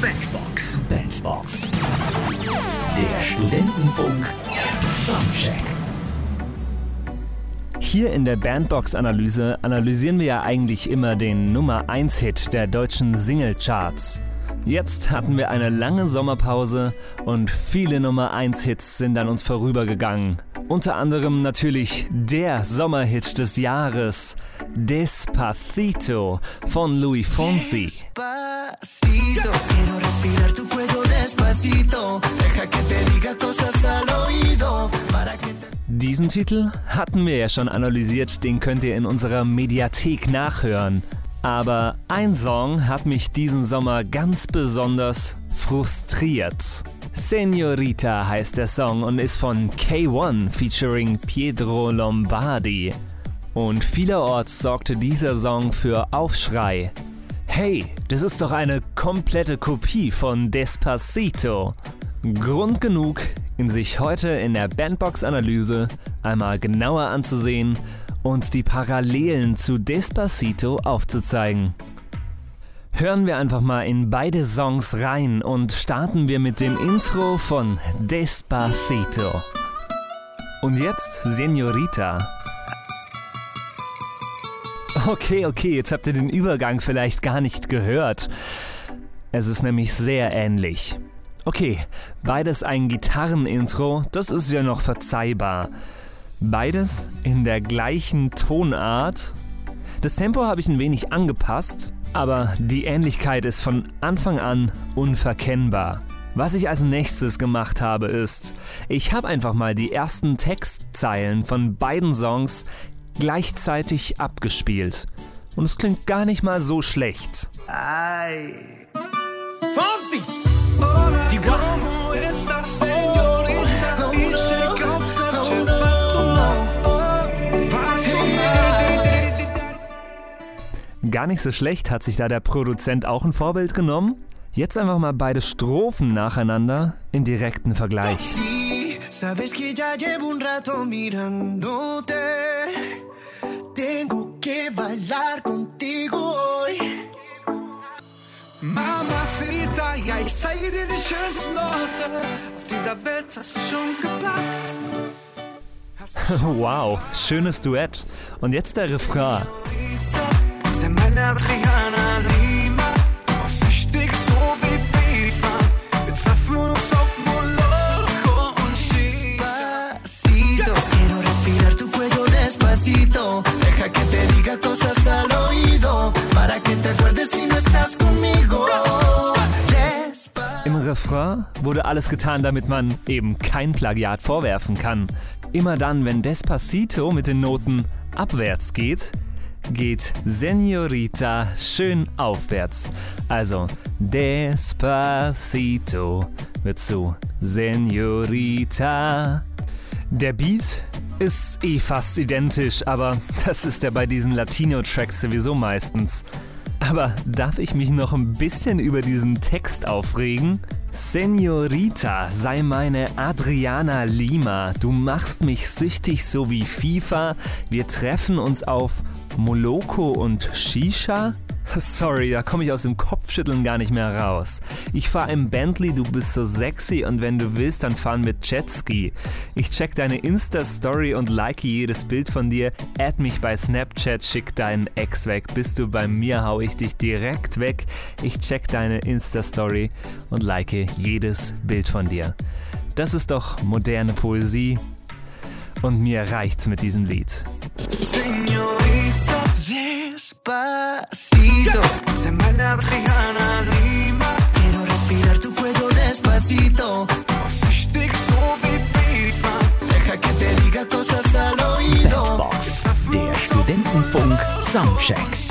Bandbox. Bandbox. Der Studentenfunk. Soundcheck. Hier in der Bandbox-Analyse analysieren wir ja eigentlich immer den Nummer 1-Hit der deutschen Singlecharts. Jetzt hatten wir eine lange Sommerpause und viele Nummer 1-Hits sind an uns vorübergegangen. Unter anderem natürlich der Sommerhit des Jahres, Despacito von Louis Fonsi. Despacito, quiero respirar tu cuello despacito. Deja que te diga cosas al oído. Para que te... Diesen Titel hatten wir ja schon analysiert, den könnt ihr in unserer Mediathek nachhören. Aber ein Song hat mich diesen Sommer ganz besonders frustriert. Senorita heißt der Song und ist von K1 featuring Pietro Lombardi. Und vielerorts sorgte dieser Song für Aufschrei. Hey, das ist doch eine komplette Kopie von Despacito. Grund genug, ihn sich heute in der Bandbox-Analyse einmal genauer anzusehen und die Parallelen zu Despacito aufzuzeigen. Hören wir einfach mal in beide Songs rein und starten wir mit dem Intro von Despacito. Und jetzt Senorita. Okay, okay, jetzt habt ihr den Übergang vielleicht gar nicht gehört. Es ist nämlich sehr ähnlich. Okay, beides ein Gitarrenintro, das ist ja noch verzeihbar. Beides in der gleichen Tonart. Das Tempo habe ich ein wenig angepasst, aber die Ähnlichkeit ist von Anfang an unverkennbar. Was ich als nächstes gemacht habe, ist, ich habe einfach mal die ersten Textzeilen von beiden Songs gleichzeitig abgespielt. Und es klingt gar nicht mal so schlecht. Ay. Gar nicht so schlecht hat sich da der Produzent auch ein Vorbild genommen. Jetzt einfach mal beide Strophen nacheinander im direkten Vergleich. Sabes que ya llevo un rato mirándote. Tengo que bailar contigo hoy. Mamacita, ja, ich zeige dir die schönsten Orte. Auf dieser Welt hast du schon gepackt. Wow, schönes Duett. Und jetzt der Refrain. Refrain wurde alles getan, damit man eben kein Plagiat vorwerfen kann. Immer dann, wenn Despacito mit den Noten abwärts geht, geht Senorita schön aufwärts. Also Despacito wird zu Senorita. Der Beat ist eh fast identisch, aber das ist ja bei diesen Latino-Tracks sowieso meistens. Aber darf ich mich noch ein bisschen über diesen Text aufregen? Senorita, sei meine Adriana Lima. Du machst mich süchtig so wie FIFA. Wir treffen uns auf Moloko und Shisha? Sorry, da komme ich aus dem Kopfschütteln gar nicht mehr raus. Ich fahre im Bentley, du bist so sexy und wenn du willst, dann fahren mit Jetski. Ich check deine Insta-Story und like jedes Bild von dir. Add mich bei Snapchat, schick deinen Ex weg. Bist du bei mir, hau ich dich direkt weg. Ich check deine Insta-Story und like jedes Bild von dir. Das ist doch moderne Poesie. Und mir reicht's mit diesem Lied. Señorita, Despacito, sei meine Adriana Lima. quiero respirar tu cuello despacito. Deja que te diga cosas al oído. Bandbox. Der Studentenfunk Soundcheck.